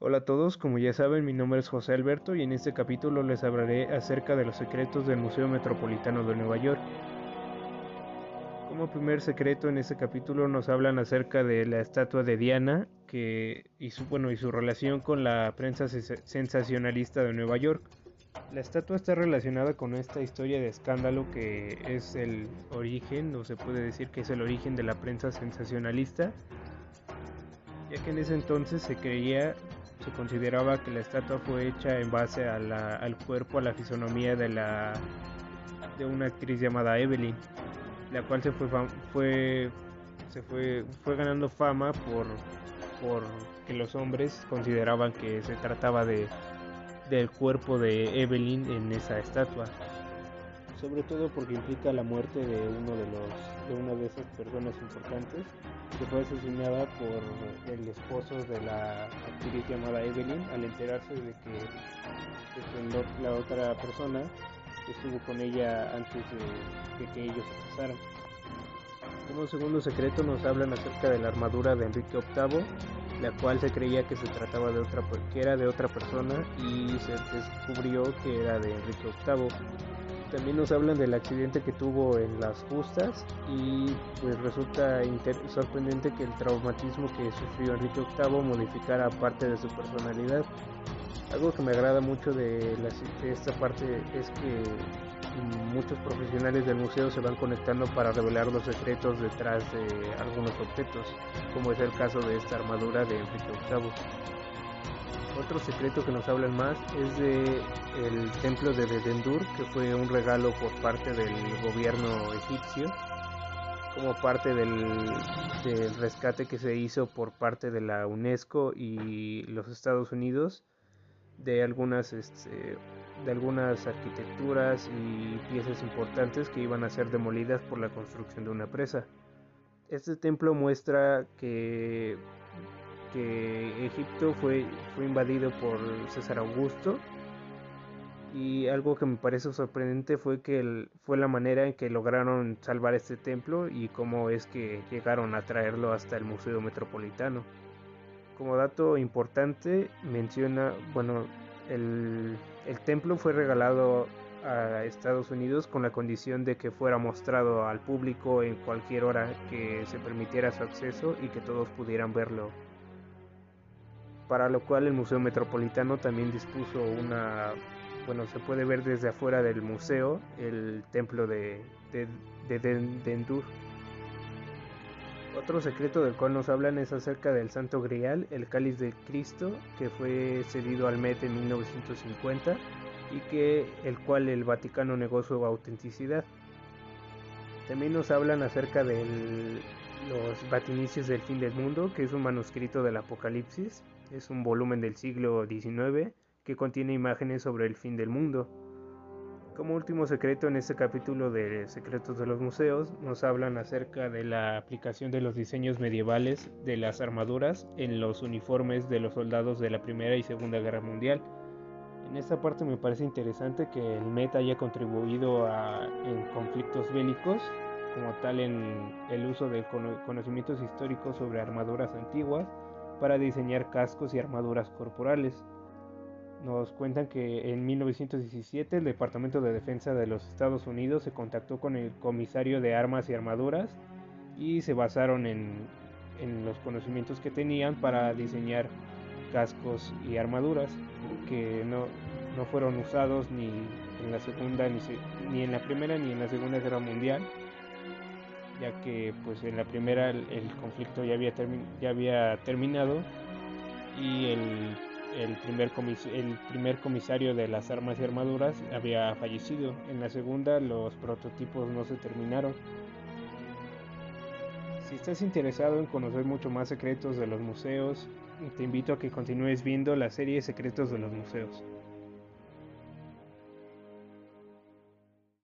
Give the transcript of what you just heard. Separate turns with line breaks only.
Hola a todos, como ya saben mi nombre es José Alberto y en este capítulo les hablaré acerca de los secretos del Museo Metropolitano de Nueva York. Como primer secreto en este capítulo nos hablan acerca de la estatua de Diana que, y, su, bueno, y su relación con la prensa sensacionalista de Nueva York. La estatua está relacionada con esta historia de escándalo que es el origen, o se puede decir que es el origen de la prensa sensacionalista, ya que en ese entonces se creía se consideraba que la estatua fue hecha en base al cuerpo, a la fisonomía de, la, de una actriz llamada Evelyn, la cual se fue, fue, se fue, fue ganando fama por, por que los hombres consideraban que se trataba de, del cuerpo de Evelyn en esa estatua sobre todo porque implica la muerte de uno de los de una de esas personas importantes que fue asesinada por el esposo de la actriz llamada Evelyn al enterarse de que, la otra persona estuvo con ella antes de, que ellos se casaran. Como segundo secreto nos hablan acerca de la armadura de Enrique VIII, la cual se creía que se trataba de otra que era de otra persona y se descubrió que era de Enrique VIII también nos hablan del accidente que tuvo en las justas y pues resulta sorprendente que el traumatismo que sufrió Enrique VIII modificara parte de su personalidad. Algo que me agrada mucho de, esta parte es que muchos profesionales del museo se van conectando para revelar los secretos detrás de algunos objetos, como es el caso de esta armadura de Enrique VIII. Otro secreto que nos hablan más es de el templo de Bedendur, que fue un regalo por parte del gobierno egipcio, como parte del, del rescate que se hizo por parte de la UNESCO y los Estados Unidos de algunas este, de algunas arquitecturas y piezas importantes que iban a ser demolidas por la construcción de una presa. Este templo muestra que que Egipto fue, fue invadido por César Augusto y algo que me parece sorprendente fue que fue la manera en que lograron salvar este templo y cómo es que llegaron a traerlo hasta el Museo Metropolitano. Como dato importante menciona, bueno, el, el templo fue regalado a Estados Unidos con la condición de que fuera mostrado al público en cualquier hora que se permitiera su acceso y que todos pudieran verlo para lo cual el Museo Metropolitano también dispuso una, bueno, se puede ver desde afuera del museo el templo de, de, Dendur. Otro secreto del cual nos hablan es acerca del Santo Grial, el cáliz de Cristo, que fue cedido al Met en 1950 y que el cual el Vaticano negó su autenticidad. También nos hablan acerca de los Batinicios del fin del mundo, que es un manuscrito del Apocalipsis, es un volumen del siglo XIX que contiene imágenes sobre el fin del mundo. Como último secreto en este capítulo de Secretos de los Museos, nos hablan acerca de la aplicación de los diseños medievales de las armaduras en los uniformes de los soldados de la Primera y Segunda Guerra Mundial. En esta parte me parece interesante que el Met haya contribuido en conflictos bélicos, como tal en el uso de conocimientos históricos sobre armaduras antiguas, para diseñar cascos y armaduras corporales. Nos cuentan que en 1917 el Departamento de Defensa de los Estados Unidos se contactó con el comisario de armas y armaduras y se basaron en, los conocimientos que tenían para diseñar cascos y armaduras que no, fueron usados ni en la segunda ni, ni en la primera ni en la segunda guerra mundial ya que pues en la primera el, conflicto ya había, ya había terminado y el, el, primer el primer comisario de las armas y armaduras había fallecido. En la segunda los prototipos no se terminaron. Si estás interesado en conocer mucho más secretos de los museos, te invito a que continúes viendo la serie Secretos de los Museos.